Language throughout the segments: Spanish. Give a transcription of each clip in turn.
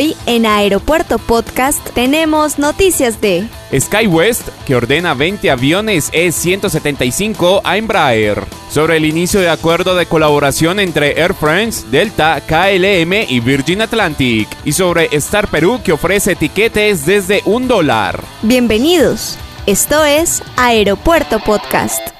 Hoy en Aeropuerto Podcast tenemos noticias de SkyWest, que ordena 20 aviones E-175 a Embraer. Sobre el inicio de acuerdo de colaboración entre Air France, Delta, KLM y Virgin Atlantic. Y sobre Star Perú, que ofrece etiquetes desde un dólar. Bienvenidos. Esto es Aeropuerto Podcast.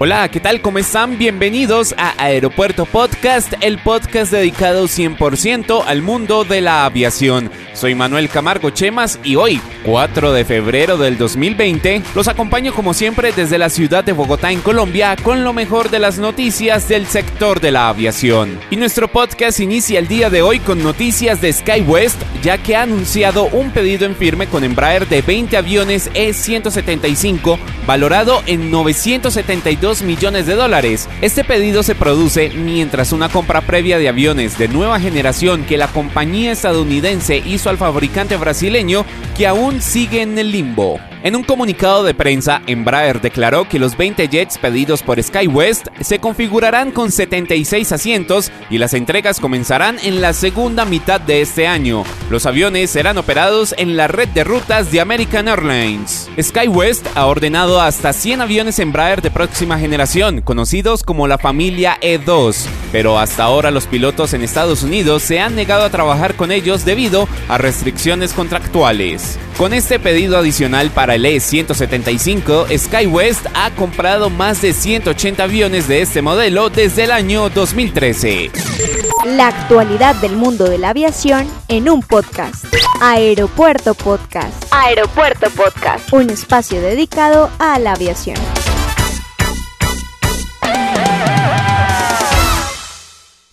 Hola, ¿qué tal? ¿Cómo están? Bienvenidos a Aeropuerto Podcast, el podcast dedicado 100% al mundo de la aviación. Soy Manuel Camargo Chemas y hoy, 4 de febrero del 2020, los acompaño como siempre desde la ciudad de Bogotá en Colombia con lo mejor de las noticias del sector de la aviación. Y nuestro podcast inicia el día de hoy con noticias de SkyWest, ya que ha anunciado un pedido en firme con Embraer de 20 aviones E175 valorado en 972 millones de dólares. Este pedido se produce mientras una compra previa de aviones de nueva generación que la compañía estadounidense hizo al fabricante brasileño que aún sigue en el limbo. En un comunicado de prensa, Embraer declaró que los 20 jets pedidos por SkyWest se configurarán con 76 asientos y las entregas comenzarán en la segunda mitad de este año. Los aviones serán operados en la red de rutas de American Airlines. SkyWest ha ordenado hasta 100 aviones Embraer de próxima generación, conocidos como la familia E2, pero hasta ahora los pilotos en Estados Unidos se han negado a trabajar con ellos debido a restricciones contractuales. Con este pedido adicional para el E175, SkyWest ha comprado más de 180 aviones de este modelo desde el año 2013. La actualidad del mundo de la aviación en un podcast. Aeropuerto Podcast. Aeropuerto Podcast. Un espacio dedicado a la aviación.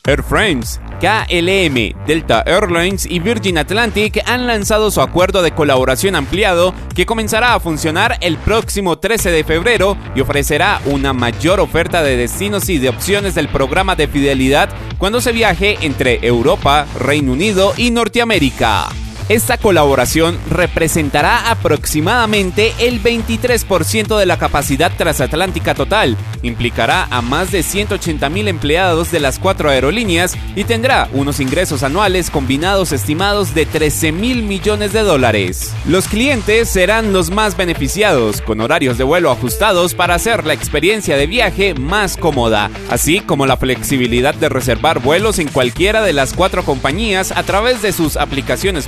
Air France, KLM, Delta Airlines y Virgin Atlantic han lanzado su acuerdo de colaboración ampliado que comenzará a funcionar el próximo 13 de febrero y ofrecerá una mayor oferta de destinos y de opciones del programa de fidelidad cuando se viaje entre Europa, Reino Unido y Norteamérica. Esta colaboración representará aproximadamente el 23% de la capacidad transatlántica total, implicará a más de 180 mil empleados de las cuatro aerolíneas y tendrá unos ingresos anuales combinados estimados de 13 mil millones de dólares. Los clientes serán los más beneficiados, con horarios de vuelo ajustados para hacer la experiencia de viaje más cómoda, así como la flexibilidad de reservar vuelos en cualquiera de las cuatro compañías a través de sus aplicaciones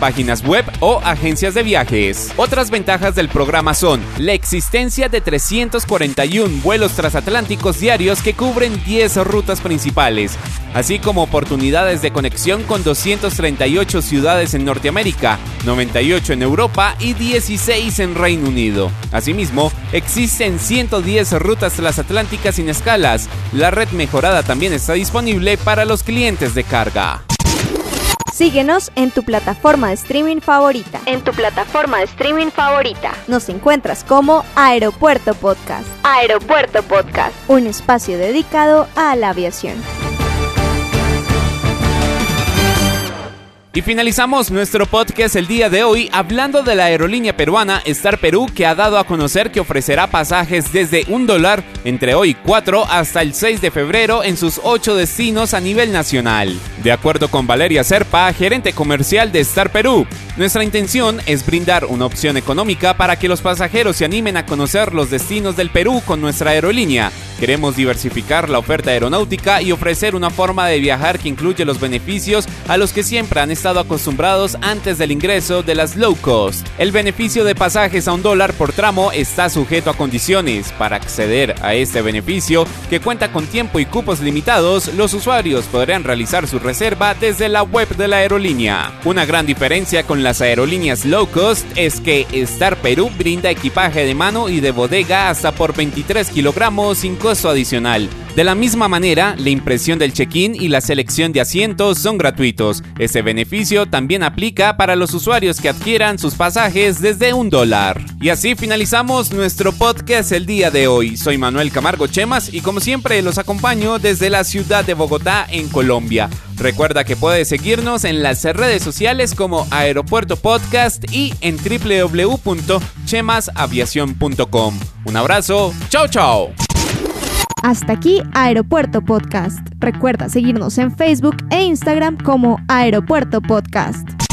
páginas web o agencias de viajes. Otras ventajas del programa son la existencia de 341 vuelos transatlánticos diarios que cubren 10 rutas principales, así como oportunidades de conexión con 238 ciudades en Norteamérica, 98 en Europa y 16 en Reino Unido. Asimismo, existen 110 rutas transatlánticas sin escalas. La red mejorada también está disponible para los clientes de carga. Síguenos en tu plataforma de streaming favorita. En tu plataforma de streaming favorita. Nos encuentras como Aeropuerto Podcast. Aeropuerto Podcast. Un espacio dedicado a la aviación. Y finalizamos nuestro podcast el día de hoy hablando de la aerolínea peruana Star Perú que ha dado a conocer que ofrecerá pasajes desde un dólar entre hoy 4 hasta el 6 de febrero en sus 8 destinos a nivel nacional. De acuerdo con Valeria Serpa, gerente comercial de Star Perú, nuestra intención es brindar una opción económica para que los pasajeros se animen a conocer los destinos del Perú con nuestra aerolínea. Queremos diversificar la oferta aeronáutica y ofrecer una forma de viajar que incluye los beneficios a los que siempre han estado acostumbrados antes del ingreso de las low cost. El beneficio de pasajes a un dólar por tramo está sujeto a condiciones. Para acceder a este beneficio, que cuenta con tiempo y cupos limitados, los usuarios podrán realizar su reserva desde la web de la aerolínea. Una gran diferencia con las aerolíneas low cost es que Star Perú brinda equipaje de mano y de bodega hasta por 23 kilogramos sin costo adicional. De la misma manera, la impresión del check-in y la selección de asientos son gratuitos. Ese beneficio también aplica para los usuarios que adquieran sus pasajes desde un dólar. Y así finalizamos nuestro podcast el día de hoy. Soy Manuel Camargo Chemas y como siempre los acompaño desde la ciudad de Bogotá en Colombia. Recuerda que puedes seguirnos en las redes sociales como Aeropuerto Podcast y en www.chemasaviación.com. Un abrazo, chao chao. Hasta aquí Aeropuerto Podcast. Recuerda seguirnos en Facebook e Instagram como Aeropuerto Podcast.